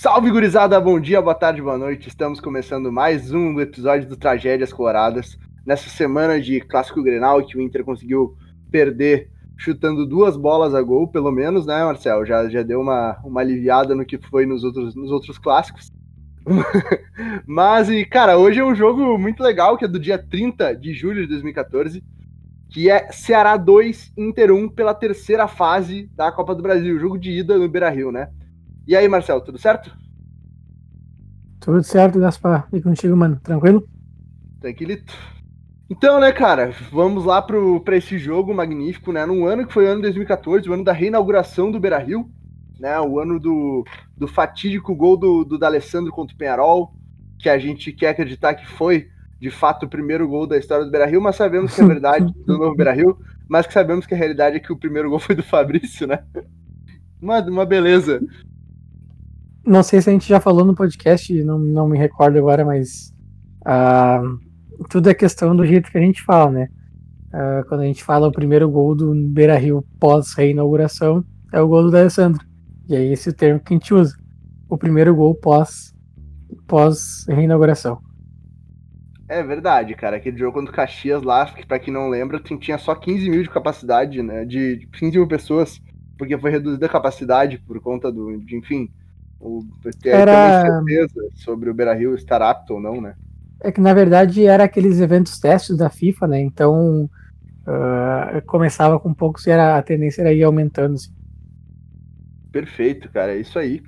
Salve, gurizada! Bom dia, boa tarde, boa noite. Estamos começando mais um episódio do Tragédias Coloradas. Nessa semana de Clássico Grenal, que o Inter conseguiu perder chutando duas bolas a gol, pelo menos, né, Marcel? Já, já deu uma, uma aliviada no que foi nos outros, nos outros clássicos. Mas, e, cara, hoje é um jogo muito legal, que é do dia 30 de julho de 2014, que é Ceará 2, Inter 1, pela terceira fase da Copa do Brasil, jogo de ida no Beira-Rio, né? E aí, Marcelo, tudo certo? Tudo certo, Gaspar. E contigo, mano? Tranquilo? Tranquilito. Então, né, cara, vamos lá para esse jogo magnífico, né? Num ano que foi o ano de 2014, o ano da reinauguração do Beira Rio, né? O ano do, do fatídico gol do, do D'Alessandro contra o Penharol, que a gente quer acreditar que foi, de fato, o primeiro gol da história do Beira Rio, mas sabemos que é verdade do novo Beira Rio, mas que sabemos que a realidade é que o primeiro gol foi do Fabrício, né? Uma, uma beleza. Não sei se a gente já falou no podcast, não, não me recordo agora, mas uh, tudo é questão do jeito que a gente fala, né? Uh, quando a gente fala o primeiro gol do Beira Rio pós-reinauguração, é o gol do Alessandro. E é esse o termo que a gente usa. O primeiro gol pós, pós-reinauguração. É verdade, cara. Aquele jogo contra o Caxias lá, que pra quem não lembra, tinha só 15 mil de capacidade, né? De 15 mil pessoas, porque foi reduzida a capacidade por conta do. De, enfim, o, Era... certeza sobre o Beira Rio estar apto ou não, né? É que na verdade era aqueles eventos testes da FIFA, né? Então uh, começava com poucos e era, a tendência era ir aumentando. Assim. Perfeito, cara, é isso aí.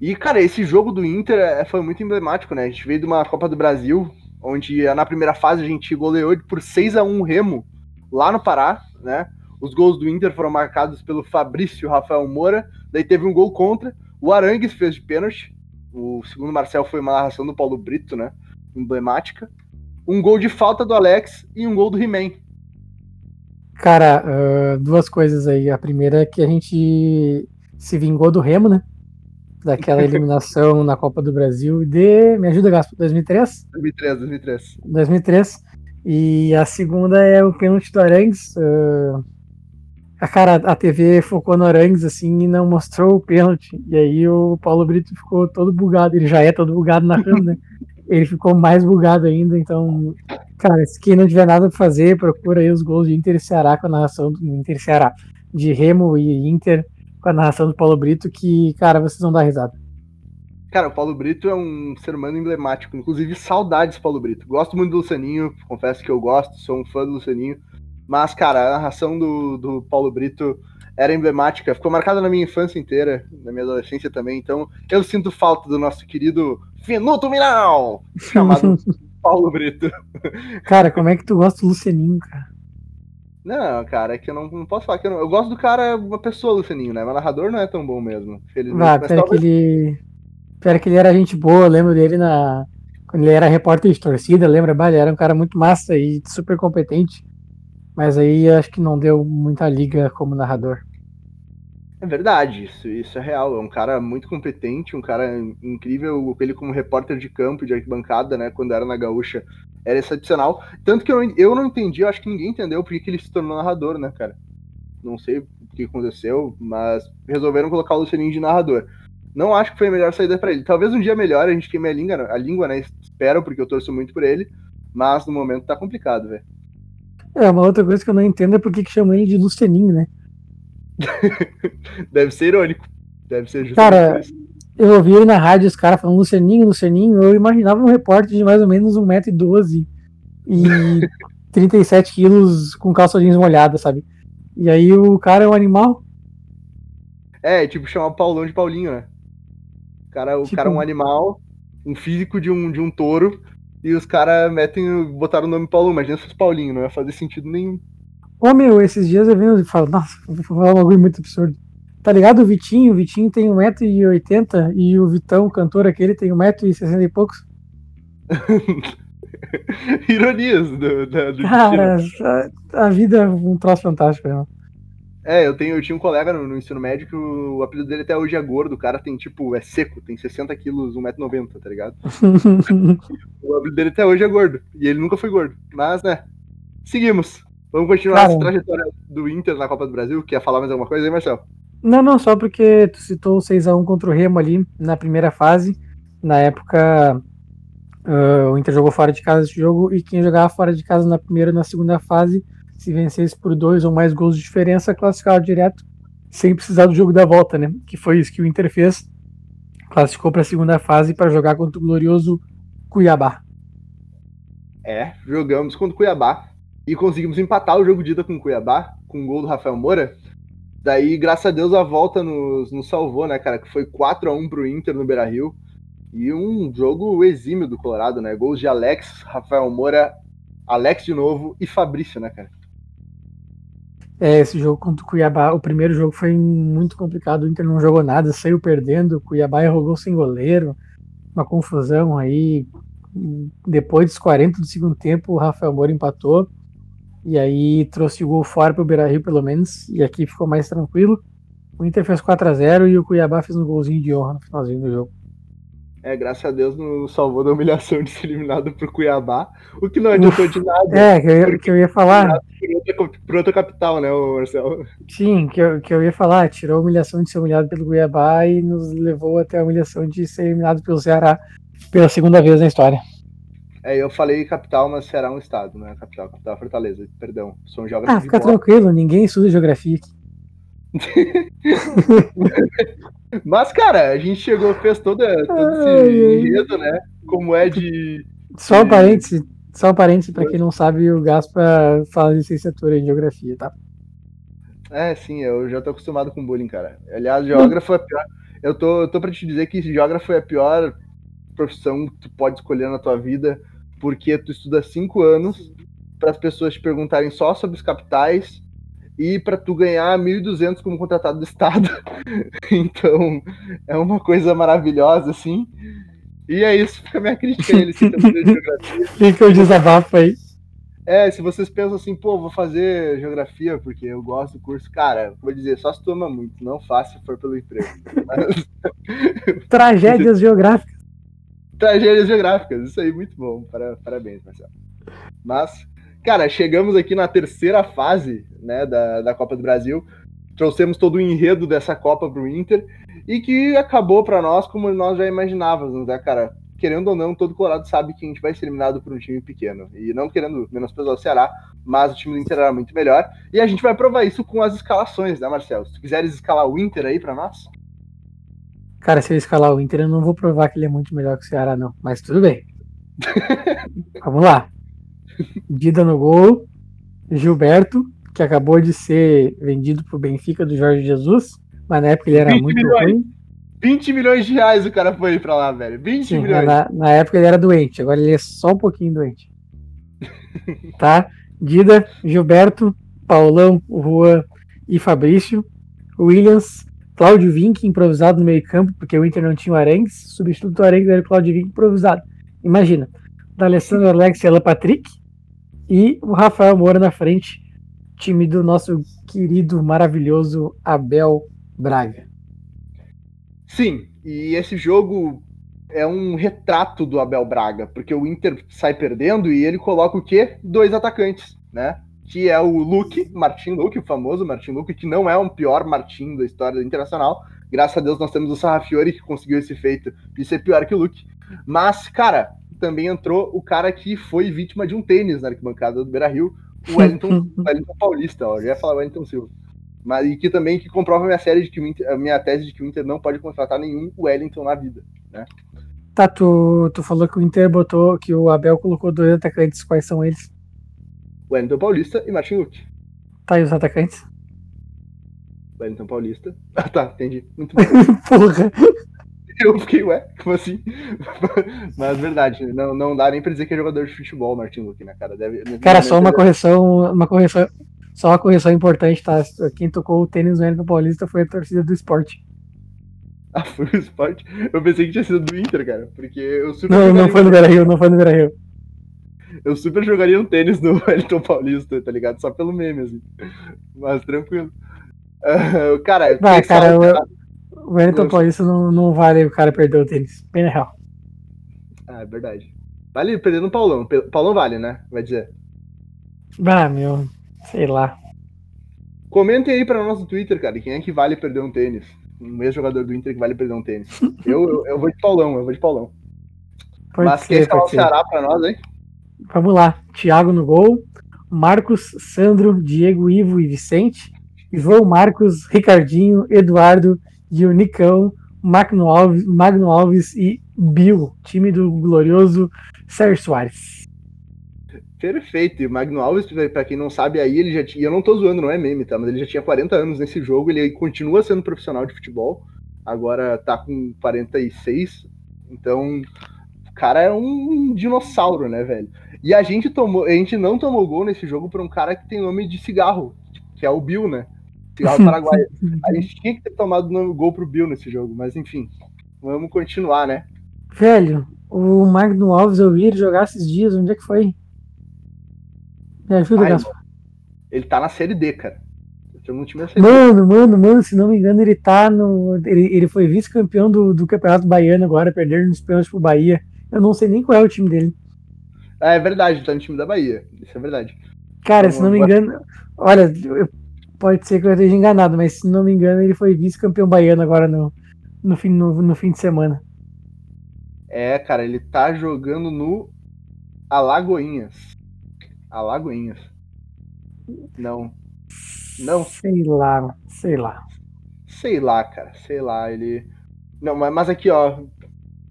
E, cara, esse jogo do Inter é, foi muito emblemático, né? A gente veio de uma Copa do Brasil, onde na primeira fase a gente goleou por 6 a 1 Remo, lá no Pará, né? Os gols do Inter foram marcados pelo Fabrício Rafael Moura, daí teve um gol contra, o Arangues fez de pênalti. O segundo Marcel foi uma narração do Paulo Brito, né? Emblemática. Um gol de falta do Alex e um gol do He-Man. Cara, uh, duas coisas aí. A primeira é que a gente se vingou do Remo, né? Daquela eliminação na Copa do Brasil de. Me ajuda, Gaspo, 2003? 2003, 2003. 2003. E a segunda é o pênalti do Arangues. Uh, a cara, a TV focou no Arangues assim e não mostrou o pênalti. E aí o Paulo Brito ficou todo bugado. Ele já é todo bugado na rua, né? Ele ficou mais bugado ainda. Então, cara, se quem não tiver nada pra fazer, procura aí os gols de Inter e Ceará com a narração do Inter e Ceará. De Remo e Inter com a narração do Paulo Brito, que, cara, vocês vão dar risada. Cara, o Paulo Brito é um ser humano emblemático. Inclusive, saudades, Paulo Brito. Gosto muito do Lucianinho, confesso que eu gosto, sou um fã do Lucianinho. Mas, cara, a narração do, do Paulo Brito era emblemática, ficou marcada na minha infância inteira, na minha adolescência também. Então, eu sinto falta do nosso querido Finuto Minal, chamado Paulo Brito. Cara, como é que tu gosta do Lucianinho, cara? Não, cara, é que eu não, não posso falar que eu não. Eu gosto do cara, uma pessoa, Lucianinho, né? Mas narrador não é tão bom mesmo. Felizmente. Ah, pera talvez... que ele. Pera que ele era gente boa, eu lembro dele na. Quando ele era repórter de torcida, lembra? Bah, ele era um cara muito massa e super competente. Mas aí acho que não deu muita liga como narrador. É verdade, isso, isso é real. É um cara muito competente, um cara incrível. Ele, como repórter de campo, de arquibancada, né, quando era na Gaúcha, era excepcional. Tanto que eu, eu não entendi, eu acho que ninguém entendeu por que ele se tornou narrador, né, cara? Não sei o que aconteceu, mas resolveram colocar o Lucianinho de narrador. Não acho que foi a melhor saída para ele. Talvez um dia melhor, a gente queime a língua, a língua, né? Espero, porque eu torço muito por ele. Mas no momento tá complicado, velho. É, uma outra coisa que eu não entendo é por que chamam ele de Lucianinho, né? Deve ser irônico. Deve ser justamente Cara, eu ouvi na rádio, os caras falando Lucianinho, Lucianinho, eu imaginava um repórter de mais ou menos 1,12m e 37 quilos com calça jeans molhada, sabe? E aí o cara é um animal. É, tipo, chamar o Paulão de Paulinho, né? O cara, o tipo... cara é um animal, um físico de um, de um touro, e os caras metem, botaram o nome Paulo, imagina se fosse Paulinho, não ia fazer sentido nenhum. Ô meu, esses dias eu venho e falo, nossa, vou falar um bagulho muito absurdo. Tá ligado o Vitinho? O Vitinho tem 1,80m e o Vitão, o cantor aquele, tem 1,60m e poucos. Ironias do, do, do Cara, a, a, vida é um troço fantástico, né? É, eu, tenho, eu tinha um colega no, no, ensino médio que o, o, apelido dele até hoje é gordo. O cara tem, tipo, é seco, tem 60 quilos, 1,90m, tá ligado? o apelido dele até hoje é gordo. E ele nunca foi gordo. Mas, né, seguimos. Vamos continuar cara, essa trajetória do Inter na Copa do Brasil. Quer falar mais alguma coisa aí, Marcelo? Não, não, só porque tu citou o 6x1 contra o Remo ali na primeira fase. Na época, uh, o Inter jogou fora de casa esse jogo e quem jogava fora de casa na primeira e na segunda fase, se vencesse por dois ou mais gols de diferença, classificava direto, sem precisar do jogo da volta, né? Que foi isso que o Inter fez. Classificou para a segunda fase para jogar contra o glorioso Cuiabá. É, jogamos contra o Cuiabá e conseguimos empatar o jogo de ida com o Cuiabá, com o gol do Rafael Moura. Daí, graças a Deus, a volta nos, nos salvou, né, cara? Que foi 4 a 1 pro Inter no Beira Rio. E um jogo exímio do Colorado, né? Gols de Alex, Rafael Moura, Alex de novo e Fabrício, né, cara? É, esse jogo contra o Cuiabá, o primeiro jogo foi muito complicado, o Inter não jogou nada, saiu perdendo, o Cuiabá errou sem goleiro, uma confusão aí. Depois dos 40 do segundo tempo, o Rafael Moura empatou. E aí trouxe o gol fora pro Beira Rio, pelo menos, e aqui ficou mais tranquilo. O Inter fez 4 a 0 e o Cuiabá fez um golzinho de honra no finalzinho do jogo. É, graças a Deus não salvou da humilhação de ser eliminado pro Cuiabá, o que não adiantou de nada. É, que eu ia, que eu ia falar. Pro outra capital, né, Marcelo? Sim, que eu, que eu ia falar, tirou a humilhação de ser humilhado pelo Cuiabá e nos levou até a humilhação de ser eliminado pelo Ceará pela segunda vez na história. É, eu falei capital, mas será um estado, né? Capital, capital Fortaleza, perdão. Sou um geógrafo. Ah, fica tranquilo, ninguém estuda geografia aqui. mas, cara, a gente chegou, fez toda, todo esse enredo, né? Como é de. Só um parêntese, só um parêntese pra quem não sabe, o Gaspa fala licenciatura em geografia, tá? É, sim, eu já tô acostumado com bullying, cara. Aliás, geógrafo é pior. Eu tô, eu tô pra te dizer que geógrafo é a pior profissão que tu pode escolher na tua vida porque tu estuda cinco anos para as pessoas te perguntarem só sobre os capitais e para tu ganhar 1.200 como contratado do Estado. então, é uma coisa maravilhosa, assim. E é isso, fica a minha crítica a ele, de geografia. Fica o desabafo aí. É, se vocês pensam assim, pô, vou fazer geografia porque eu gosto do curso, cara, vou dizer, só se tu ama muito, não faça se for pelo emprego. Mas... Tragédias geográficas. Tragédias geográficas, isso aí, muito bom. Parabéns, Marcelo. Mas, cara, chegamos aqui na terceira fase né, da, da Copa do Brasil. Trouxemos todo o enredo dessa Copa para o Inter e que acabou para nós como nós já imaginávamos, né, cara? Querendo ou não, todo Colorado sabe que a gente vai ser eliminado por um time pequeno. E não querendo menosprezar o Ceará, mas o time do Inter era muito melhor. E a gente vai provar isso com as escalações, né, Marcelo? Se tu quiseres escalar o Inter aí para nós. Cara, se eu escalar o Inter, eu não vou provar que ele é muito melhor que o Ceará, não. Mas tudo bem. Vamos lá. Dida no gol. Gilberto, que acabou de ser vendido pro Benfica do Jorge Jesus. Mas na época ele era muito milhões. ruim. 20 milhões de reais o cara foi pra lá, velho. 20 Sim, milhões. Na, na, época ele era doente, agora ele é só um pouquinho doente. tá? Dida, Gilberto, Paulão, Juan e Fabrício. Williams, Cláudio Vink improvisado no meio-campo, porque o Inter não tinha o Arengues, substituto do Arengues era o Cláudio Vink improvisado. Imagina, da Alessandro Alex e Alan Patrick e o Rafael Moura na frente, time do nosso querido, maravilhoso Abel Braga. Sim, e esse jogo é um retrato do Abel Braga, porque o Inter sai perdendo e ele coloca o quê? Dois atacantes, né? que é o Luke, Martin Luke, o famoso Martin Luke, que não é um pior Martin da história do Internacional. Graças a Deus nós temos o Sarrafiori que conseguiu esse feito de ser pior que o Luke. Mas, cara, também entrou o cara que foi vítima de um tênis na arquibancada do Beira Rio, o Wellington, Wellington Paulista, ó, eu ia falar Wellington Silva. Mas e que também que comprova a minha série de que Inter, a minha tese de que o Inter não pode contratar nenhum Wellington na vida, né? Tá, tu, tu falou que o Inter botou, que o Abel colocou dois atacantes, quais são eles? Wellington Paulista e Martin Luke. Tá, e os atacantes? Wellington Paulista. Ah, tá, entendi. Muito. Porra. Eu fiquei, ué, como assim? Mas verdade, não, não dá nem pra dizer que é jogador de futebol, Martin Luke, né, cara? Deve, cara, só uma correção, uma correção, só uma correção importante, tá? Quem tocou o tênis no Wellington Paulista foi a torcida do esporte. Ah, foi o esporte? Eu pensei que tinha sido do Inter, cara, porque eu super. Não, não foi no Beira Rio, não foi no Beira Rio. Eu super jogaria um tênis no Wellington Paulista, tá ligado? Só pelo meme, assim. Mas tranquilo. Uh, cara, Vai, cara, o, o Wellington Paulista não, não vale o cara perder o tênis. Bem real. Ah, é verdade. Vale perder no Paulão. Paulão vale, né? Vai dizer. Ah, meu. Sei lá. Comentem aí para nós no Twitter, cara, quem é que vale perder um tênis? Um ex-jogador do Inter que vale perder um tênis. eu, eu, eu, vou de Paulão, eu vou de Paulão. Pode Mas quem escalar o Ceará pra nós, hein? Vamos lá. Thiago no gol. Marcos, Sandro, Diego, Ivo e Vicente. João Marcos, Ricardinho, Eduardo, Dionicão, Magno Alves, Magno Alves e Bill, time do glorioso Sérgio Soares. Perfeito. E o Magno Alves, para quem não sabe aí, ele já tinha. Eu não tô zoando, não é meme, tá? Mas ele já tinha 40 anos nesse jogo, ele continua sendo profissional de futebol. Agora tá com 46. Então, o cara é um dinossauro, né, velho? E a gente tomou, a gente não tomou gol nesse jogo por um cara que tem nome de cigarro, que é o Bill, né? Cigarro paraguaio. a gente tinha que ter tomado o gol pro Bill nesse jogo, mas enfim, vamos continuar, né? Velho, o Magno Alves eu vi ele jogar esses dias, onde é que foi? Me ajuda, Gaspar. Ele tá na série D, cara. Mano, mano, mano, se não me engano, ele tá no. Ele, ele foi vice-campeão do, do Campeonato Baiano agora, perdendo nos pênaltis pro Bahia. Eu não sei nem qual é o time dele. É, é verdade, tá no time da Bahia. Isso é verdade. Cara, então, se não me engano. Olha, pode ser que eu esteja enganado, mas se não me engano, ele foi vice-campeão baiano agora no, no, fim, no, no fim de semana. É, cara, ele tá jogando no Alagoinhas. Alagoinhas. Não. Não. Sei lá, sei lá. Sei lá, cara, sei lá, ele. Não, mas, mas aqui, ó,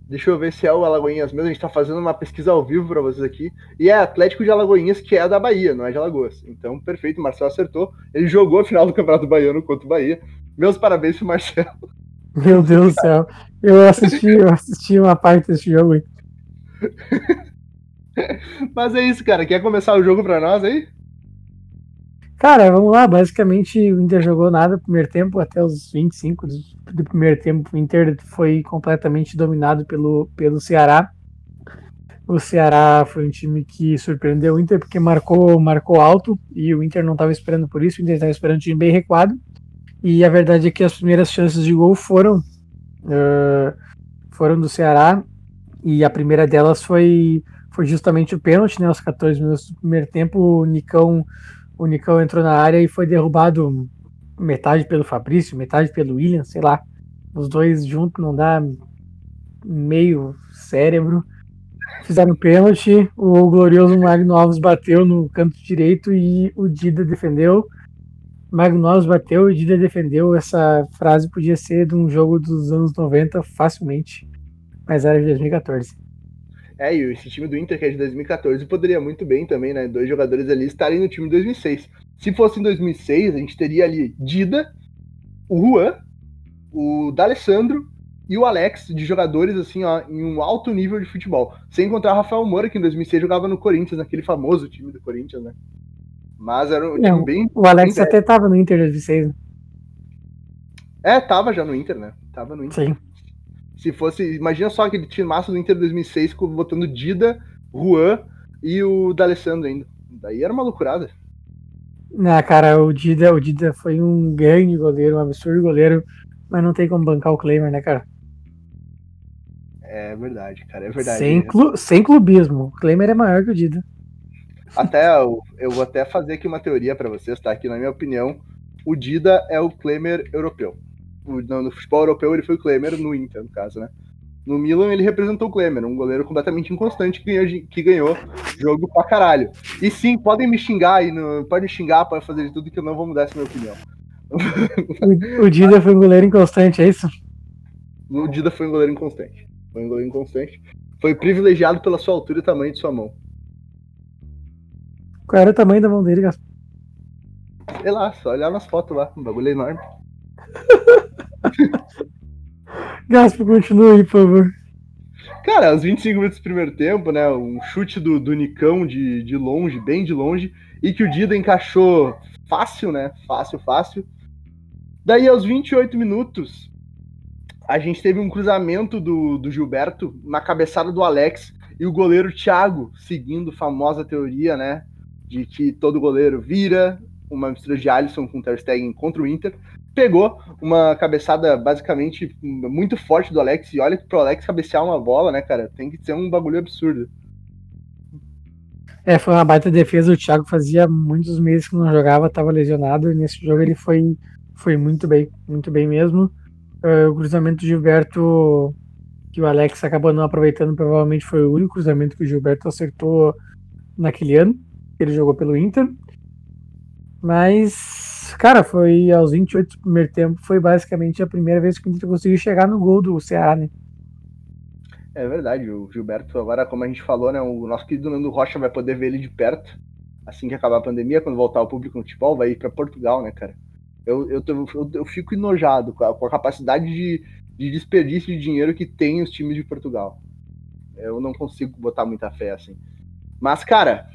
Deixa eu ver se é o Alagoinhas mesmo. A gente tá fazendo uma pesquisa ao vivo para vocês aqui. E é Atlético de Alagoinhas, que é da Bahia, não é de Alagoas. Então, perfeito, o Marcelo acertou. Ele jogou a final do Campeonato Baiano contra o Bahia. Meus parabéns pro Marcelo. Meu Deus do céu. Eu assisti, eu assisti uma parte desse jogo aí. Mas é isso, cara. Quer começar o jogo para nós aí? Cara, vamos lá. Basicamente, o Inter jogou nada no primeiro tempo, até os 25 do, do primeiro tempo. O Inter foi completamente dominado pelo, pelo Ceará. O Ceará foi um time que surpreendeu o Inter porque marcou, marcou alto e o Inter não estava esperando por isso. O Inter estava esperando um time bem recuado. E a verdade é que as primeiras chances de gol foram, uh, foram do Ceará. E a primeira delas foi, foi justamente o pênalti, né? Aos 14 minutos do primeiro tempo, o Nicão o Nicão entrou na área e foi derrubado metade pelo Fabrício, metade pelo William, sei lá. Os dois juntos não dá meio cérebro. Fizeram pênalti, o glorioso Magno Alves bateu no canto direito e o Dida defendeu. Magno Alves bateu e o Dida defendeu. Essa frase podia ser de um jogo dos anos 90 facilmente, mas era de 2014. É, e esse time do Inter, que é de 2014, poderia muito bem também, né? Dois jogadores ali estarem no time de 2006. Se fosse em 2006, a gente teria ali Dida, o Juan, o D'Alessandro e o Alex, de jogadores, assim, ó, em um alto nível de futebol. Sem encontrar o Rafael Moura, que em 2006 jogava no Corinthians, naquele famoso time do Corinthians, né? Mas era um time Não, bem. O Alex bem até tava no Inter 2006, né? É, tava já no Inter, né? Tava no Inter. Sim. Se fosse. Imagina só aquele time massa do Inter 2006 botando Dida, Juan e o D'Alessandro ainda. Daí era uma loucurada. Ah, cara, o Dida, o Dida foi um grande goleiro, um absurdo goleiro, mas não tem como bancar o Claimer, né, cara? É verdade, cara, é verdade. Sem, clu, sem clubismo. O Claimer é maior que o Dida. Até eu, eu vou até fazer aqui uma teoria para vocês, tá? Que na minha opinião, o Dida é o Claimer europeu no, no, futebol europeu ele foi o Klemer, no Inter, no caso, né? No Milan ele representou o Klemer, um goleiro completamente inconstante que ganhou, que ganhou jogo pra caralho. E sim, podem me xingar aí, podem xingar, podem fazer de tudo que eu não vou mudar essa minha opinião. O, o Dida foi um goleiro inconstante, é isso? O Dida foi um goleiro inconstante. Foi um goleiro inconstante. Foi privilegiado pela sua altura e tamanho de sua mão. Qual era o tamanho da mão dele, Gaspar? Sei lá, só olhar nas fotos lá, um bagulho enorme. Gaspo, continue por favor. Cara, aos 25 minutos do primeiro tempo, né? Um chute do, do Nicão de, de longe, bem de longe, e que o Dida encaixou fácil, né? Fácil, fácil. Daí, aos 28 minutos, a gente teve um cruzamento do, do Gilberto na cabeçada do Alex e o goleiro Thiago, seguindo a famosa teoria, né? De que todo goleiro vira, uma mistura de Alisson com Ter Stegen contra o Inter pegou uma cabeçada basicamente muito forte do Alex. E olha que pro Alex cabecear uma bola, né, cara, tem que ser um bagulho absurdo. É, foi uma baita defesa. O Thiago fazia muitos meses que não jogava, estava lesionado, e nesse jogo ele foi, foi muito bem, muito bem mesmo. Uh, o cruzamento do Gilberto, que o Alex acabou não aproveitando, provavelmente foi o único cruzamento que o Gilberto acertou naquele ano. Ele jogou pelo Inter. Mas, cara, foi aos 28 do primeiro tempo, foi basicamente a primeira vez que o Inter conseguiu chegar no gol do Ceará, né? É verdade, o Gilberto, agora, como a gente falou, né? O nosso querido Nando Rocha vai poder ver ele de perto assim que acabar a pandemia, quando voltar o público no futebol, vai ir para Portugal, né, cara? Eu, eu, eu, eu, fico enojado com a, com a capacidade de, de, desperdício de dinheiro que tem os times de Portugal. Eu não consigo botar muita fé assim. Mas, cara,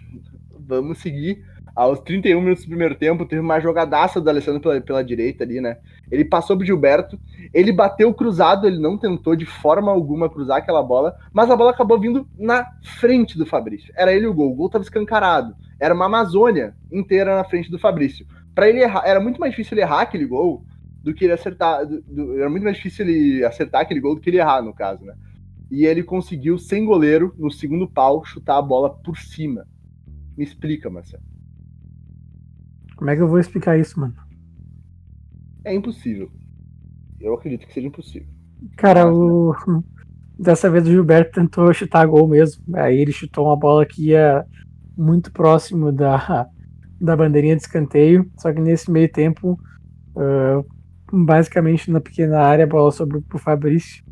vamos seguir aos 31 minutos do primeiro tempo, teve uma jogadaça do Alessandro pela, pela direita ali, né? Ele passou pro Gilberto, ele bateu cruzado, ele não tentou de forma alguma cruzar aquela bola, mas a bola acabou vindo na frente do Fabrício. Era ele o gol, o gol tava escancarado. Era uma Amazônia inteira na frente do Fabrício. Para ele errar, era muito mais difícil ele errar aquele gol do que ele acertar. Do, do, era muito mais difícil ele acertar aquele gol do que ele errar, no caso, né? E ele conseguiu, sem goleiro, no segundo pau, chutar a bola por cima. Me explica, Marcelo. Como é que eu vou explicar isso, mano? É impossível. Eu acredito que seja impossível. Cara, Mas, o... Né? dessa vez o Gilberto tentou chutar gol mesmo. Aí ele chutou uma bola que ia muito próximo da, da bandeirinha de escanteio. Só que nesse meio tempo, uh, basicamente na pequena área, a bola sobrou pro Fabrício.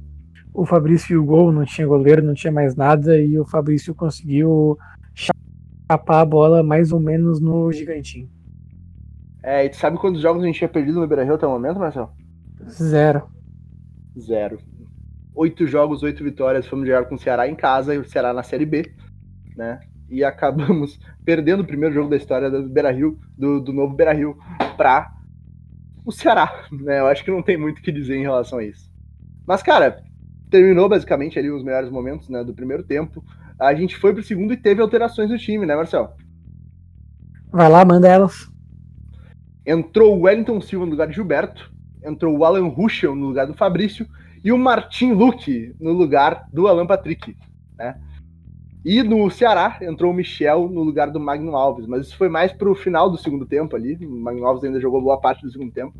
O Fabrício e o gol, não tinha goleiro, não tinha mais nada. E o Fabrício conseguiu chapar a bola mais ou menos no gigantinho. É, e tu sabe quantos jogos a gente tinha perdido no Beira-Rio até o momento, Marcelo? Zero. Zero. Oito jogos, oito vitórias. Fomos jogar com o Ceará em casa e o Ceará na Série B, né? E acabamos perdendo o primeiro jogo da história do Beira-Rio, do, do novo Beira-Rio, pra o Ceará, né? Eu acho que não tem muito o que dizer em relação a isso. Mas, cara, terminou basicamente ali os melhores momentos né, do primeiro tempo. A gente foi pro segundo e teve alterações no time, né, Marcelo? Vai lá, manda elas. Entrou o Wellington Silva no lugar de Gilberto, entrou o Alan Ruschel no lugar do Fabrício e o Martin Luque no lugar do Alan Patrick, né? E no Ceará entrou o Michel no lugar do Magno Alves, mas isso foi mais pro final do segundo tempo ali. O Magno Alves ainda jogou boa parte do segundo tempo.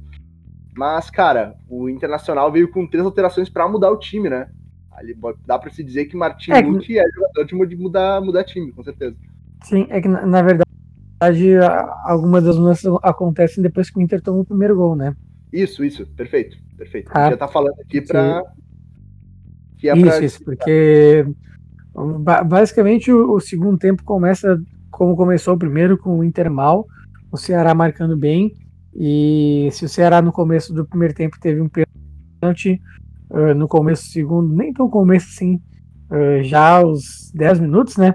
Mas, cara, o Internacional veio com três alterações para mudar o time, né? Ali dá para se dizer que Martin é, Luque é jogador de mudar, mudar time, com certeza. Sim, é que na verdade verdade, algumas das mudanças acontecem depois que o Inter toma o primeiro gol, né? Isso, isso, perfeito, perfeito. Ah, já tá falando aqui para que é isso, pra... isso, porque basicamente o, o, segundo tempo começa como começou o primeiro com o Inter mal, o Ceará marcando bem e se o Ceará no começo do primeiro tempo teve um pênalti, uh, no começo do segundo, nem tão começo assim, uh, já aos 10 minutos, né?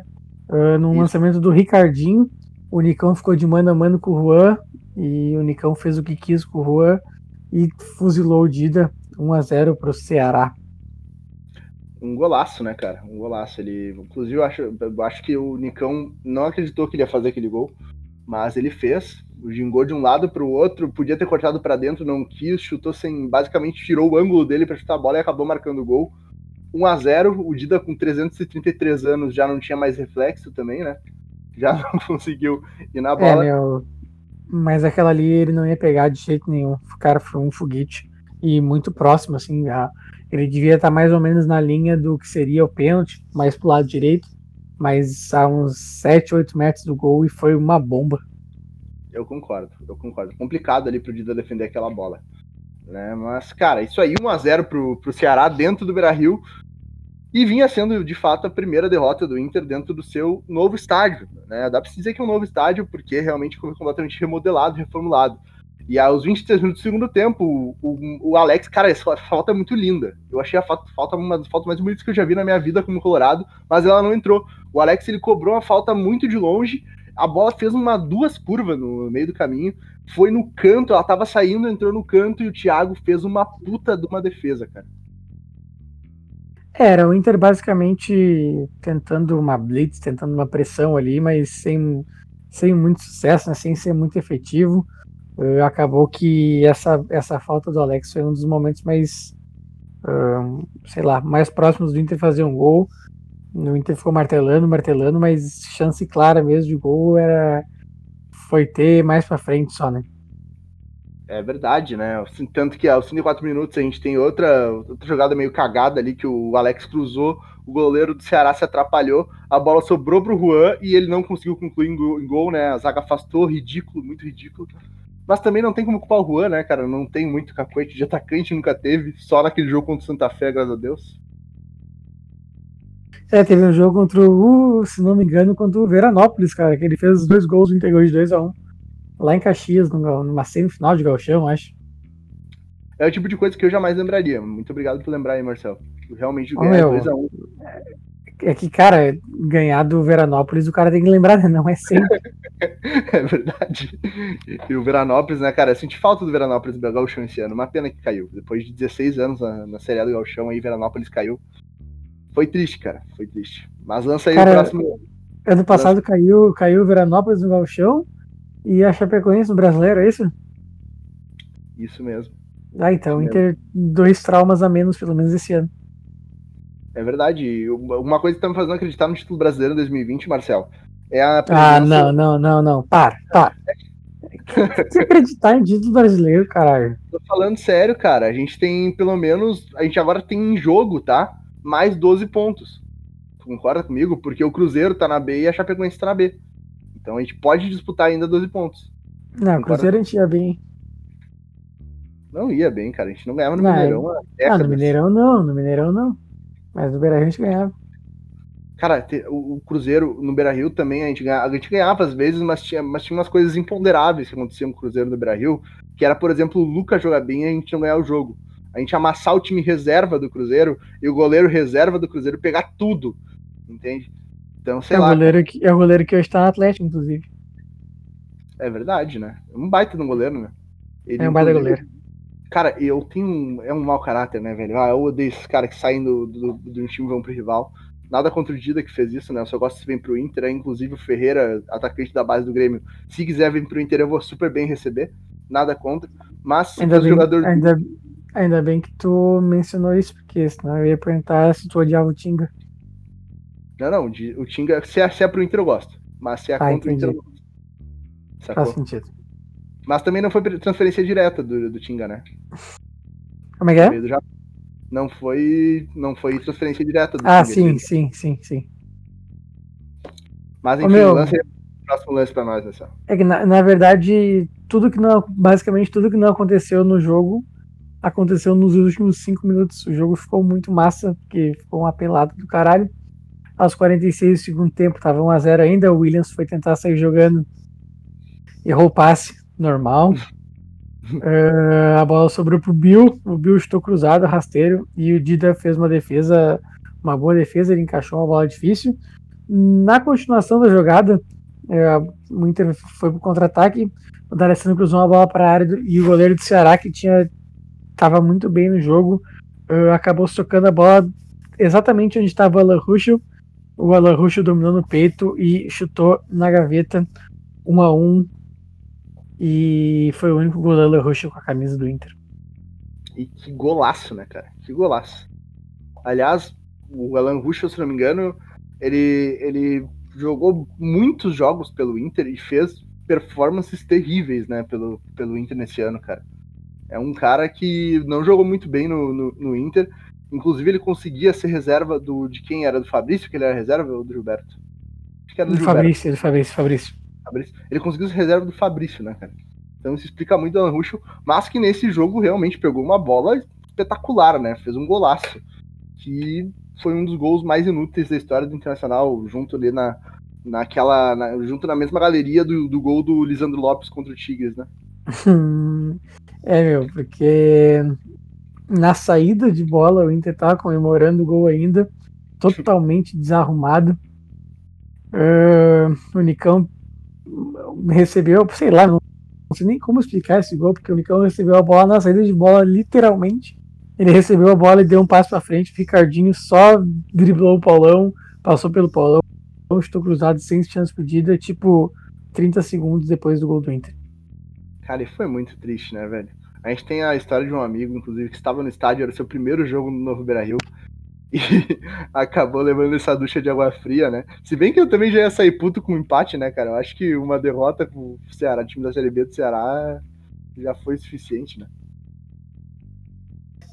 Uh, no Isso. lançamento do Ricardinho, o Nicão ficou de mano a mano com o Juan e o Nicão fez o que quis com o Juan e fuzilou o Dida 1 a 0 para o Ceará. Um golaço, né, cara? Um golaço. Ele, inclusive, eu acho, eu acho que o Nicão não acreditou que ele ia fazer aquele gol, mas ele fez. Gingou de um lado para o outro, podia ter cortado para dentro, não quis, chutou sem, basicamente tirou o ângulo dele para chutar a bola e acabou marcando o gol. 1 a 0 o Dida com 333 anos já não tinha mais reflexo também, né? Já não conseguiu ir na é, bola. É, meu, mas aquela ali ele não ia pegar de jeito nenhum. O cara foi um foguete e muito próximo, assim. A, ele devia estar mais ou menos na linha do que seria o pênalti, mais pro lado direito, mas a uns 7, 8 metros do gol e foi uma bomba. Eu concordo, eu concordo. Complicado ali pro Dida defender aquela bola. Né? Mas, cara, isso aí 1x0 pro, pro Ceará dentro do Beira Rio e vinha sendo de fato a primeira derrota do Inter dentro do seu novo estádio. Né? Dá para dizer que é um novo estádio porque realmente foi completamente remodelado, reformulado. E aos 23 minutos do segundo tempo, o, o, o Alex, cara, essa falta é muito linda. Eu achei a falta, falta uma das faltas mais bonitas que eu já vi na minha vida como Colorado, mas ela não entrou. O Alex ele cobrou uma falta muito de longe, a bola fez uma duas curvas no meio do caminho, foi no canto, ela tava saindo, entrou no canto e o Thiago fez uma puta de uma defesa, cara. Era o Inter basicamente tentando uma blitz, tentando uma pressão ali, mas sem, sem muito sucesso, né, sem ser muito efetivo. Uh, acabou que essa, essa falta do Alex foi um dos momentos mais, uh, sei lá, mais próximos do Inter fazer um gol. No Inter ficou martelando, martelando, mas chance clara mesmo de gol era foi ter mais pra frente só, né? É verdade, né? Tanto que aos 54 minutos a gente tem outra, outra jogada meio cagada ali que o Alex cruzou, o goleiro do Ceará se atrapalhou, a bola sobrou pro Juan e ele não conseguiu concluir em gol, em gol né? A zaga afastou, ridículo, muito ridículo. Mas também não tem como culpar o Juan, né, cara? Não tem muito cacoete de atacante, nunca teve, só naquele jogo contra o Santa Fé, graças a Deus. É, teve um jogo contra o, se não me engano, contra o Veranópolis, cara, que ele fez os dois gols entregou de 2x1. Um lá em Caxias, numa semifinal de Galchão, acho. É o tipo de coisa que eu jamais lembraria. Muito obrigado por lembrar aí, Marcelo. Realmente ganhar 2x1. Um. É que, cara, ganhar do Veranópolis o cara tem que lembrar, né? Não é sempre. é verdade. E o Veranópolis, né, cara? Eu senti falta do Veranópolis do Galchão esse ano. Uma pena que caiu. Depois de 16 anos na, na Série A do Galchão, aí Veranópolis caiu. Foi triste, cara. Foi triste. Mas lança aí cara, o próximo. Ano passado lança... caiu, caiu o Veranópolis no Galchão e a Chapecoense no brasileiro, é isso? Isso mesmo. Ah, então, Inter dois traumas a menos, pelo menos esse ano. É verdade. Uma coisa que tá me fazendo acreditar no título brasileiro em 2020, Marcel, é a presença... Ah, não, não, não, não. Para, para. Você acreditar em título brasileiro, caralho. Tô falando sério, cara. A gente tem pelo menos. A gente agora tem em jogo, tá? Mais 12 pontos. Concorda comigo? Porque o Cruzeiro tá na B e a Chapecoense tá na B. Então a gente pode disputar ainda 12 pontos. Não, o Cruzeiro a gente ia bem. Não ia bem, cara. A gente não ganhava no não, Mineirão. Ah, no Mineirão não, no Mineirão não. Mas no Beira Rio a gente ganhava. Cara, o Cruzeiro no Beira Rio também a gente ganhava, a gente ganhava às vezes, mas tinha, mas tinha umas coisas imponderáveis que aconteciam com o Cruzeiro no Beira Rio, que era, por exemplo, o Lucas jogar bem e a gente não ganhar o jogo. A gente amassar o time reserva do Cruzeiro e o goleiro reserva do Cruzeiro pegar tudo. Entende? Então, sei é lá. Goleiro que, é o goleiro que hoje está no Atlético, inclusive. É verdade, né? É um baita de um goleiro, né? Ele, é um baita goleiro. Cara, eu tenho um, é um mau caráter, né, velho? Ah, eu odeio esses caras que saem do, do, do time e vão pro rival. Nada contra o Dida que fez isso, né? Eu só gosto de vir pro Inter. É, inclusive o Ferreira, atacante da base do Grêmio. Se quiser vir pro Inter, eu vou super bem receber. Nada contra. Mas ainda bem, jogador. Ainda, ainda bem que tu mencionou isso, porque senão eu ia perguntar se tu odiava o Tinga. Não, não, o Tinga, se é, se é pro Inter eu gosto. Mas se é ah, contra entendi. o Inter eu gosto. Sacou? Faz sentido. Mas também não foi transferência direta do, do Tinga, né? Como é que é? Não foi, não foi transferência direta do Ah, Tinga, sim, sim, sim, sim. Mas enfim, meu, lance o próximo lance pra nós, nessa. É que na, na verdade, tudo que não. Basicamente tudo que não aconteceu no jogo aconteceu nos últimos cinco minutos. O jogo ficou muito massa, porque ficou um apelado do caralho aos 46 do segundo tempo, estava 1x0 ainda. O Williams foi tentar sair jogando, errou o passe normal. Uh, a bola sobrou pro Bill, o Bill estou cruzado, rasteiro, e o Dida fez uma defesa, uma boa defesa, ele encaixou uma bola difícil. Na continuação da jogada, uh, o Inter foi pro contra-ataque, o D'Alessandro cruzou uma bola para a área do, e o goleiro do Ceará, que tinha estava muito bem no jogo, uh, acabou socando a bola exatamente onde estava o Ruschel, o Alan Ruschel dominou no peito e chutou na gaveta 1 a 1 e foi o único gol do Alan Ruschel com a camisa do Inter. E que golaço, né, cara? Que golaço. Aliás, o Alan Ruschel, se não me engano, ele, ele jogou muitos jogos pelo Inter e fez performances terríveis, né, pelo, pelo Inter nesse ano, cara. É um cara que não jogou muito bem no, no, no Inter, Inclusive, ele conseguia ser reserva do, de quem era do Fabrício, que ele era reserva, ou do Gilberto? Acho que era do, do Fabrício, do Fabrício, Fabrício. Fabrício. Ele conseguiu ser reserva do Fabrício, né, cara? Então isso explica muito o Ruschel, mas que nesse jogo realmente pegou uma bola espetacular, né? Fez um golaço. Que foi um dos gols mais inúteis da história do Internacional, junto ali na, naquela. Na, junto na mesma galeria do, do gol do Lisandro Lopes contra o Tigres, né? é, meu, porque na saída de bola, o Inter tava comemorando o gol ainda, totalmente desarrumado. Uh, o Nicão recebeu, sei lá, não, não sei nem como explicar esse gol, porque o Nicão recebeu a bola na saída de bola, literalmente. Ele recebeu a bola e deu um passo para frente. O Ricardinho só driblou o Paulão, passou pelo Paulão, estou cruzado sem chance perdida, tipo 30 segundos depois do gol do Inter. Cara, e foi muito triste, né, velho? A gente tem a história de um amigo, inclusive, que estava no estádio, era o seu primeiro jogo no Novo Beira Rio. e acabou levando essa ducha de água fria, né? Se bem que eu também já ia sair puto com um empate, né, cara? Eu acho que uma derrota com o Ceará, time da Série B do Ceará, já foi suficiente, né?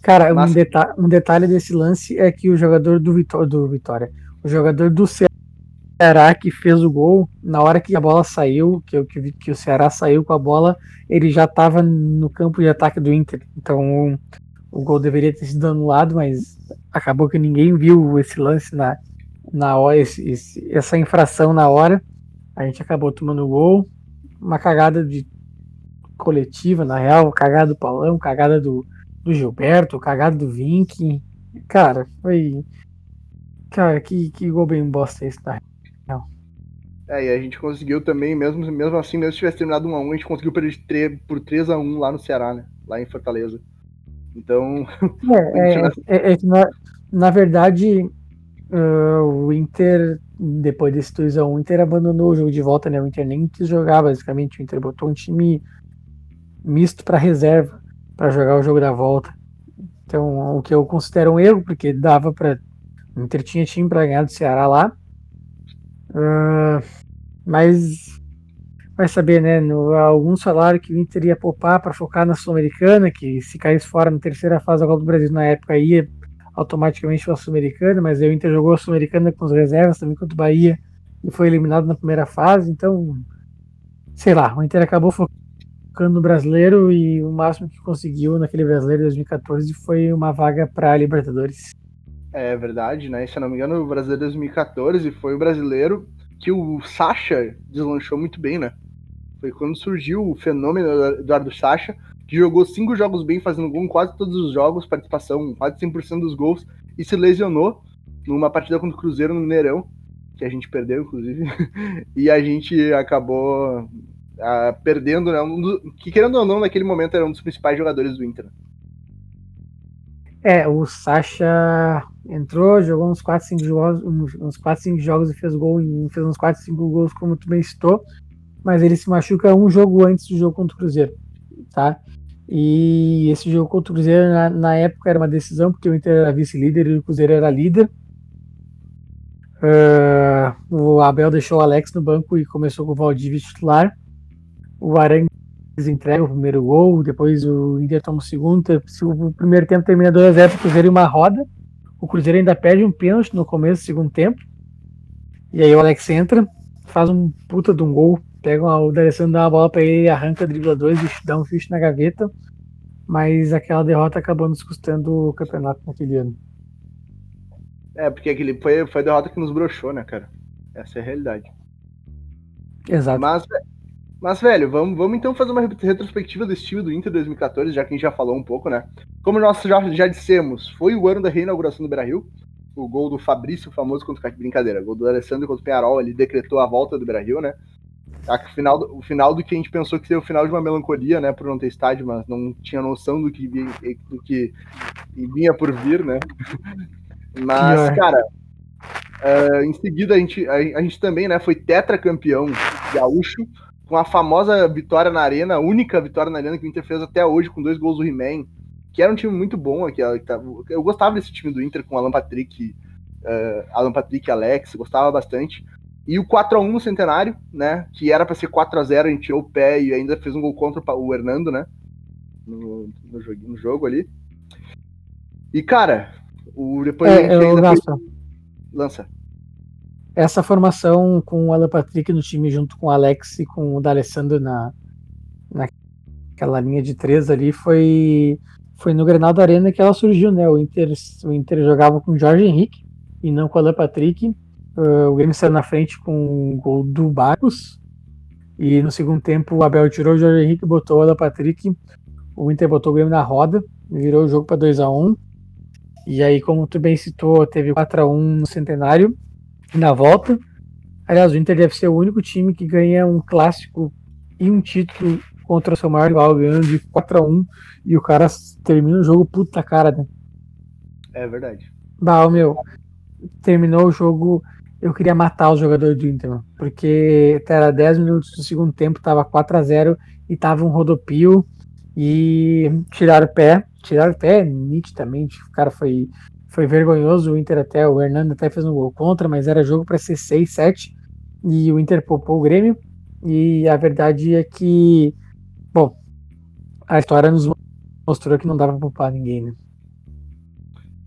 Cara, Mas... um, deta um detalhe desse lance é que o jogador do, Vitó do Vitória, o jogador do Ceará que fez o gol, na hora que a bola saiu, que, que, que o Ceará saiu com a bola, ele já estava no campo de ataque do Inter. Então o gol deveria ter sido anulado, mas acabou que ninguém viu esse lance na, na hora, esse, esse, essa infração na hora. A gente acabou tomando o gol. Uma cagada de coletiva, na real, cagada do Paulão, cagada do, do Gilberto, cagada do Vink. Cara, foi. Cara, que, que gol bem bosta esse, real. É, e a gente conseguiu também, mesmo, mesmo assim, mesmo se tivesse terminado 1x1, a, gente conseguiu perder por 3x1 lá no Ceará, né? Lá em Fortaleza. Então. É, é, é, é na, na, verdade, uh, o Inter, depois desse 2x1, o Inter abandonou o jogo de volta, né? O Inter nem quis jogar, basicamente. O Inter botou um time misto para reserva para jogar o jogo da volta. Então, o que eu considero um erro, porque dava para. O Inter tinha time para ganhar do Ceará lá. Uh, mas vai saber, né? No, alguns falaram que o Inter ia poupar para focar na Sul-Americana, que se caísse fora na terceira fase da Copa do Brasil na época ia automaticamente para a Sul-Americana, mas o Inter jogou a Sul-Americana com as reservas também contra o Bahia e foi eliminado na primeira fase, então sei lá, o Inter acabou focando no brasileiro e o máximo que conseguiu naquele brasileiro de 2014 foi uma vaga para Libertadores. É verdade, né? Se eu não me engano, o brasileiro de 2014 foi o brasileiro que o Sacha deslanchou muito bem, né? Foi quando surgiu o fenômeno do Eduardo Sacha, que jogou cinco jogos bem, fazendo gol em quase todos os jogos, participação quase 100% dos gols, e se lesionou numa partida contra o Cruzeiro no Mineirão, que a gente perdeu, inclusive, e a gente acabou uh, perdendo, né? Um do, que querendo ou não, naquele momento era um dos principais jogadores do Inter. É, o Sacha entrou, jogou uns 4, 5 jogos, uns 4, 5 jogos e fez gol, fez uns 4, 5 gols, como tu bem citou mas ele se machuca um jogo antes do jogo contra o Cruzeiro, tá? E esse jogo contra o Cruzeiro, na, na época, era uma decisão, porque o Inter era vice-líder e o Cruzeiro era líder. Uh, o Abel deixou o Alex no banco e começou com o Valdívia titular. O Arangues entrega o primeiro gol, depois o Inter toma o segundo. O primeiro tempo termina 2x0 o Cruzeiro em uma roda. O Cruzeiro ainda perde um pênalti no começo do segundo tempo. E aí o Alex entra, faz um puta de um gol pega o D'Alessandro dá uma bola para ele, arranca dribla dois, dá um chute na gaveta, mas aquela derrota acabou nos custando o campeonato naquele ano. É, porque aquele foi, foi a derrota que nos broxou, né, cara? Essa é a realidade. Exato. Mas, mas velho, vamos, vamos então fazer uma retrospectiva desse time do Inter 2014, já que a gente já falou um pouco, né? Como nós já, já dissemos, foi o ano da reinauguração do Beira-Rio, o gol do Fabrício, famoso contra o Brincadeira, o gol do Alessandro contra o Penharol, ele decretou a volta do Beira-Rio, né? o final, o final do que a gente pensou que seria o final de uma melancolia, né, por não ter estádio, mas não tinha noção do que, do que vinha por vir, né? Mas, cara, uh, em seguida a gente, a, a, gente também, né, foi tetracampeão gaúcho, com a famosa vitória na Arena, a única vitória na Arena que o Inter fez até hoje, com dois gols do He-Man, que era um time muito bom aqui. Eu gostava desse time do Inter com Alan Patrick, uh, Alan Patrick e Alex, gostava bastante. E o 4x1 no centenário, né? Que era para ser 4x0, a gente tirou o pé e ainda fez um gol contra o Hernando, né? No, no, jogo, no jogo ali. E, cara, o, depois é, a gente ainda lança. lança. Essa formação com o Alan Patrick no time junto com o Alex e com o D'Alessandro na, naquela linha de três ali foi foi no Grenal da Arena que ela surgiu, né? O Inter, o Inter jogava com o Jorge Henrique e não com o Alan Patrick. Uh, o Grêmio saiu na frente com o gol do Barcos. E no segundo tempo o Abel tirou o Jorge Henrique, botou o Alan Patrick. O Inter botou o Grêmio na roda, virou o jogo para 2 a 1 E aí, como tu bem citou, teve 4 a 1 no centenário na volta. Aliás, o Inter deve ser o único time que ganha um clássico e um título contra o seu maior rival, ganhando de 4 a 1 e o cara termina o jogo puta cara, né? É verdade. Bah, meu, terminou o jogo eu queria matar os jogadores do Inter, porque era 10 minutos do segundo tempo, tava 4 a 0 e tava um rodopio e tiraram o pé, tiraram o pé nitidamente, o cara foi foi vergonhoso. O Inter até, o Hernando até fez um gol contra, mas era jogo para ser 6, 7 e o Inter poupou o Grêmio. E a verdade é que, bom, a história nos mostrou que não dava pra poupar ninguém, né?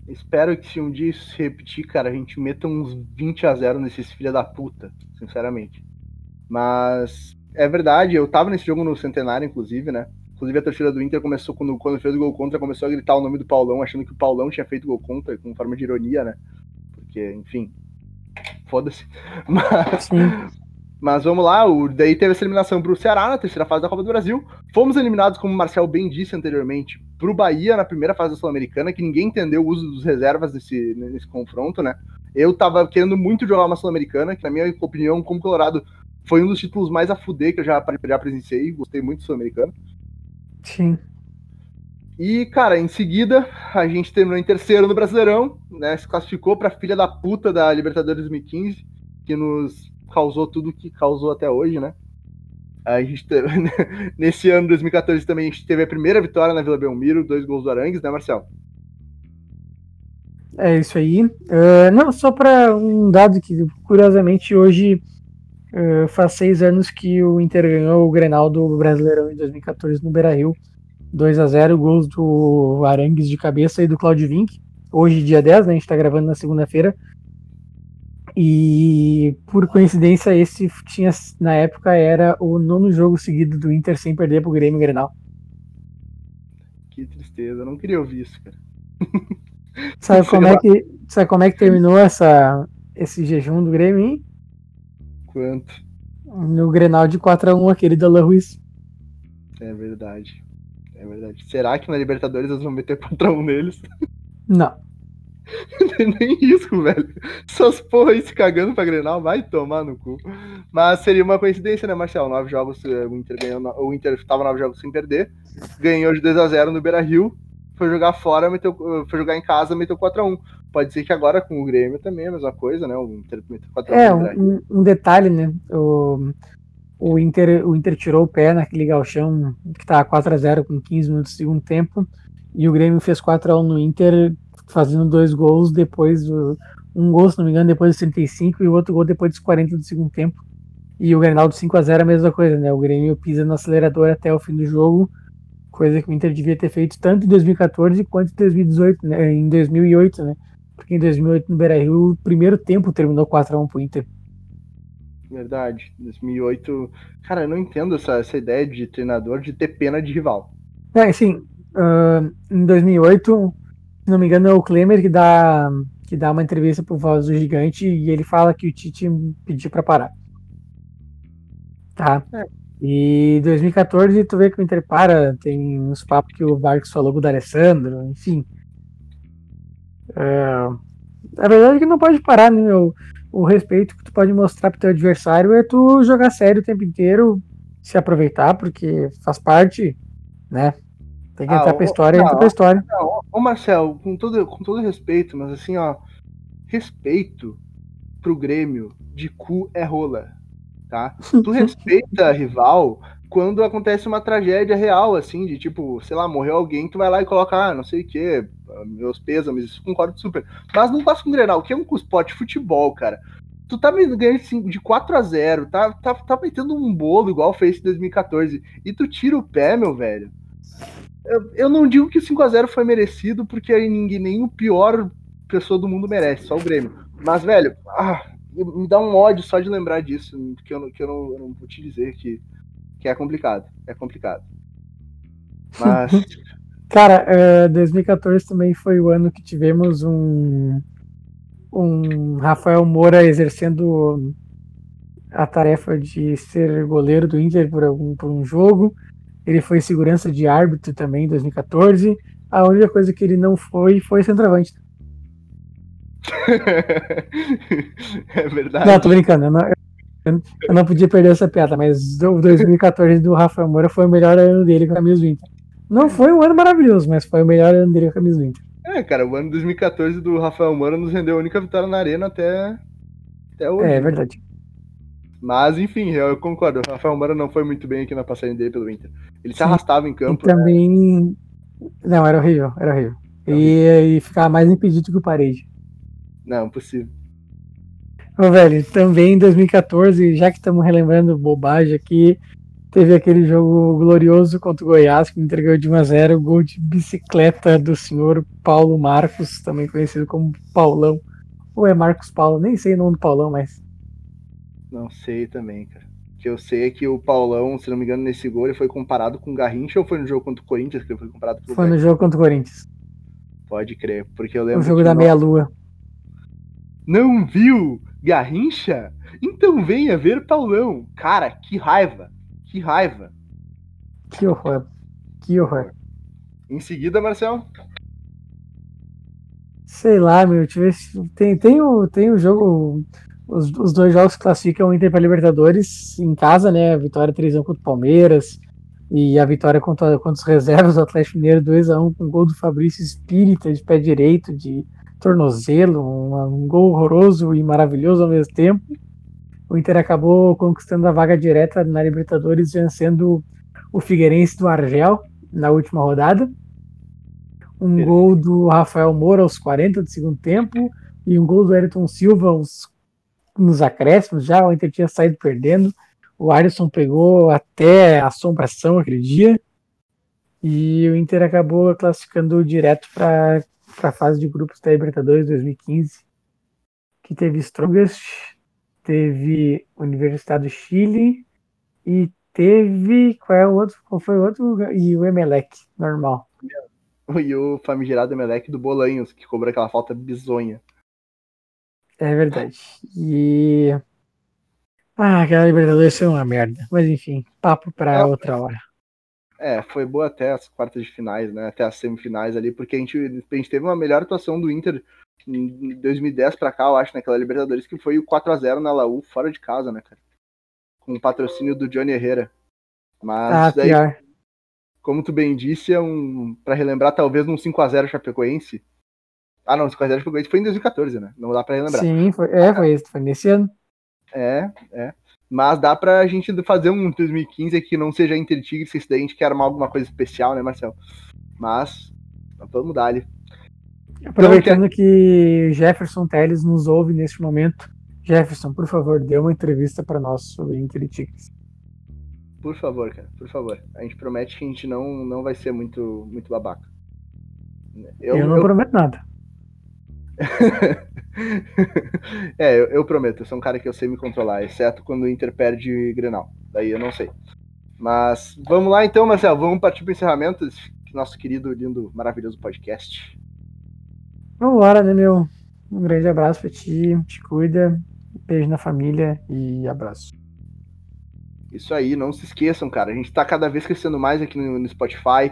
Espero que se um dia isso se repetir, cara, a gente meta uns 20 a 0 nesses filha da puta, sinceramente. Mas é verdade, eu tava nesse jogo no Centenário, inclusive, né? Inclusive a torcida do Inter começou, quando, quando fez o gol contra, começou a gritar o nome do Paulão, achando que o Paulão tinha feito gol contra, com forma de ironia, né? Porque, enfim, foda-se. Mas, mas vamos lá, o, daí teve essa eliminação pro Ceará na terceira fase da Copa do Brasil. Fomos eliminados, como o Marcel bem disse anteriormente, pro Bahia na primeira fase da Sul-Americana, que ninguém entendeu o uso dos reservas nesse, nesse confronto, né? Eu tava querendo muito jogar uma Sul-Americana, que na minha opinião, como Colorado, foi um dos títulos mais a fuder que eu já, já presenciei, gostei muito do Sul-Americano. Sim. E, cara, em seguida, a gente terminou em terceiro no Brasileirão, né? Se classificou pra filha da puta da Libertadores 2015, que nos causou tudo que causou até hoje, né? A gente teve, nesse ano, 2014, também a gente teve a primeira vitória na Vila Belmiro, dois gols do Arangues, né, Marcel? É isso aí. Uh, não, só para um dado que, curiosamente, hoje uh, faz seis anos que o Inter ganhou o Grenal do Brasileirão em 2014 no Beira-Rio. 2 a 0 gols do Arangues de cabeça e do Claudio Vink. Hoje, dia 10, né, a gente está gravando na segunda-feira. E por coincidência, esse tinha na época era o nono jogo seguido do Inter sem perder pro Grêmio Grenal. Que tristeza, eu não queria ouvir isso, cara. Sabe como é que, sabe como é que terminou essa, esse jejum do Grêmio, hein? Quanto? No Grenal de 4x1, aquele da La Ruiz. É verdade. É verdade. Será que na Libertadores eles vão meter 4x1 neles? Não. Nem risco, velho. Essas porra aí se cagando pra Grenal, vai tomar no cu. Mas seria uma coincidência, né, Marcel? Nove jogos, eh, o Inter ganhou, o Inter tava nove jogos sem perder, ganhou de 2x0 no Beira Rio, foi jogar fora, meteu, foi jogar em casa, meteu 4x1. Pode ser que agora com o Grêmio também é a mesma coisa, né? O Inter meteu 4x1. É, um, um, detalhe, né? O, o, Inter, o Inter tirou o pé naquele galchão que tava 4x0 com 15 minutos do segundo tempo. E o Grêmio fez 4x1 no Inter fazendo dois gols depois, um gol, se não me engano, depois dos 35 e o outro gol depois dos 40 do segundo tempo. E o Grenal do 5x0 é a mesma coisa, né? O Grêmio pisa no acelerador até o fim do jogo, coisa que o Inter devia ter feito tanto em 2014 quanto em 2018, né? em 2008, né? Porque em 2008 no Beira-Rio, o primeiro tempo terminou 4x1 pro Inter. Verdade. 2008. Cara, eu não entendo essa, essa ideia de treinador de ter pena de rival. É, assim, uh, em 2008 se não me engano, é o Klemer que dá, que dá uma entrevista pro Voz do Gigante e ele fala que o Tite pediu para parar. Tá? É. E 2014, tu vê que o Inter para, tem uns papos que o Barcos falou com o D'Alessandro, enfim. É, a verdade é que não pode parar, né? O, o respeito que tu pode mostrar pro teu adversário é tu jogar sério o tempo inteiro, se aproveitar, porque faz parte, né? Tem que ah, entrar pra história, não, entra pra história. Não, ô Marcel, com todo, com todo respeito, mas assim, ó, respeito pro Grêmio de cu é rola, tá? Tu respeita rival quando acontece uma tragédia real, assim, de tipo, sei lá, morreu alguém, tu vai lá e coloca, ah, não sei o que, meus pêsames, isso concordo super. Mas não passa com o Grenal, que é um de futebol, cara. Tu tá ganhando de 4 a 0 tá, tá, tá metendo um bolo igual fez em 2014, e tu tira o pé, meu velho. Eu, eu não digo que o 5x0 foi merecido, porque ninguém, nem o pior pessoa do mundo merece, só o Grêmio. Mas, velho, ah, me dá um ódio só de lembrar disso, que eu, que eu, não, eu não vou te dizer que, que é complicado. É complicado. Mas. Cara, uh, 2014 também foi o ano que tivemos um, um Rafael Moura exercendo a tarefa de ser goleiro do Inter por, algum, por um jogo. Ele foi segurança de árbitro também em 2014. A única coisa que ele não foi foi centroavante. é verdade. Não, tô brincando. Eu não, eu não podia perder essa piada, mas o 2014 do Rafael Moura foi o melhor ano dele com a camisa do Inter. Não foi um ano maravilhoso, mas foi o melhor ano dele com a camisa do Inter. É, cara, o ano 2014 do Rafael Moura nos rendeu a única vitória na arena até, até hoje. É, é verdade. Mas, enfim, eu concordo. O Rafael Moura não foi muito bem aqui na passagem dele pelo Inter. Ele se arrastava em campo. E também. Né? Não, era horrível, era horrível. E, e ficar mais impedido que o parede. Não, possível. Ô, velho, também em 2014, já que estamos relembrando bobagem aqui, teve aquele jogo glorioso contra o Goiás, que entregou de 1 a 0 o gol de bicicleta do senhor Paulo Marcos, também conhecido como Paulão. Ou é Marcos Paulo, nem sei o nome do Paulão, mas. Não sei também, cara. O que eu sei é que o Paulão, se não me engano, nesse gol ele foi comparado com o Garrincha ou foi no jogo contra o Corinthians que ele foi comparado com o Foi no jogo contra o Corinthians. Pode crer, porque eu lembro. O jogo da meia-lua. Não viu Garrincha? Então venha ver Paulão. Cara, que raiva. Que raiva. Que horror. Que horror. Em seguida, Marcel. Sei lá, meu. Tem, tem, o, tem o jogo. Os, os dois jogos que classificam o Inter para Libertadores em casa, né? A vitória 3x1 contra o Palmeiras. E a vitória contra, contra os reservas do Atlético Mineiro 2x1 com gol do Fabrício Espírita de pé direito, de tornozelo, um, um gol horroroso e maravilhoso ao mesmo tempo. O Inter acabou conquistando a vaga direta na Libertadores, vencendo o Figueirense do Argel na última rodada. Um gol do Rafael Moura aos 40 do segundo tempo e um gol do Ayrton Silva aos, nos acréscimos. Já o Inter tinha saído perdendo. O Alisson pegou até a assombração aquele dia. E o Inter acabou classificando direto para a fase de grupos da Libertadores 2015, que teve Strongest, teve Universidade do Chile e teve. Qual é o outro? Qual foi o outro? E o Emelec, normal. E o famigerado Emelec do Bolanhos, que cobrou aquela falta bizonha. É verdade. E ah, aquela Libertadores foi uma merda. Mas enfim, papo pra é, outra hora. É, foi boa até as quartas de finais, né? Até as semifinais ali, porque a gente, a gente teve uma melhor atuação do Inter em 2010 pra cá, eu acho, naquela Libertadores, que foi o 4 a 0 na Laú, fora de casa, né, cara? Com o patrocínio do Johnny Herrera. Mas ah, daí, pior. como tu bem disse, é um. Pra relembrar, talvez um 5 a 0 Chapecoense. Ah, não, 5 a 0 Chapecoense foi em 2014, né? Não dá pra relembrar. Sim, foi, é, foi, foi nesse ano. É, é. Mas dá pra gente fazer um 2015 que não seja Inter Tigres, se daí a gente quer armar alguma coisa especial, né, Marcel? Mas, vamos dar ali. Aproveitando que Jefferson Teles nos ouve neste momento, Jefferson, por favor, dê uma entrevista para nós sobre Inter e Tigres. Por favor, cara, por favor. A gente promete que a gente não, não vai ser muito, muito babaca. Eu, eu não eu... prometo nada. é, eu, eu, prometo, eu sou um cara que eu sei me controlar, exceto quando o Inter perde Grenal. Daí eu não sei. Mas vamos lá então, Marcelo, vamos partir para o encerramento desse nosso querido, lindo, maravilhoso podcast. Vambora, né, meu? Um grande abraço para ti, te cuida, beijo na família e abraço. Isso aí, não se esqueçam, cara. A gente tá cada vez crescendo mais aqui no, no Spotify.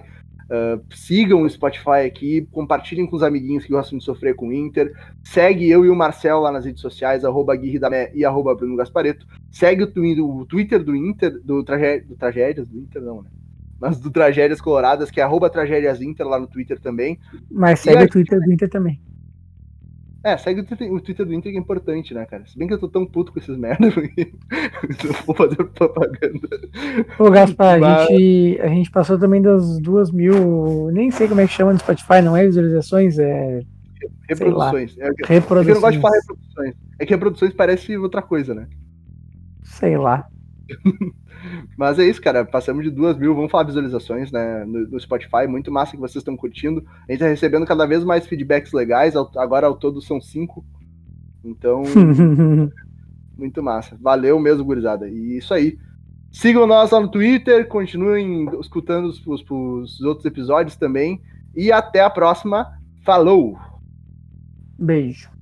Uh, sigam o Spotify aqui, compartilhem com os amiguinhos que gostam de sofrer com o Inter. Segue eu e o Marcel lá nas redes sociais, arroba Guirridamé e arroba Bruno Gaspareto. Segue o, Twitter do Inter, do, tragé do Tragédias, do Inter não, né? Mas do Tragédias Coloradas, que é arroba Tragédias Inter lá no Twitter também. Mas segue o Twitter do Inter também. É, segue o Twitter, o Twitter, do Inter que é importante, né, cara? Se bem que eu tô tão puto com esses merda, porque não vou fazer propaganda. Ô, Gaspar, Mas... a, gente, a gente passou também das duas mil. Nem sei como é que chama no Spotify, não é visualizações, é. Reproduções. É, reproduções. É que eu não gosto de falar reproduções. É que reproduções parece outra coisa, né? Sei lá. Mas é isso, cara. Passamos de duas mil, vamos falar visualizações né, no, no, Spotify. Muito massa que vocês estão curtindo. A gente tá recebendo cada vez mais feedbacks legais. Agora ao todo são cinco. Então, muito massa. Valeu mesmo, gurizada. E isso aí. Sigam nós lá no Twitter, continuem escutando os, os, os outros episódios também. E até a próxima. Falou! Beijo.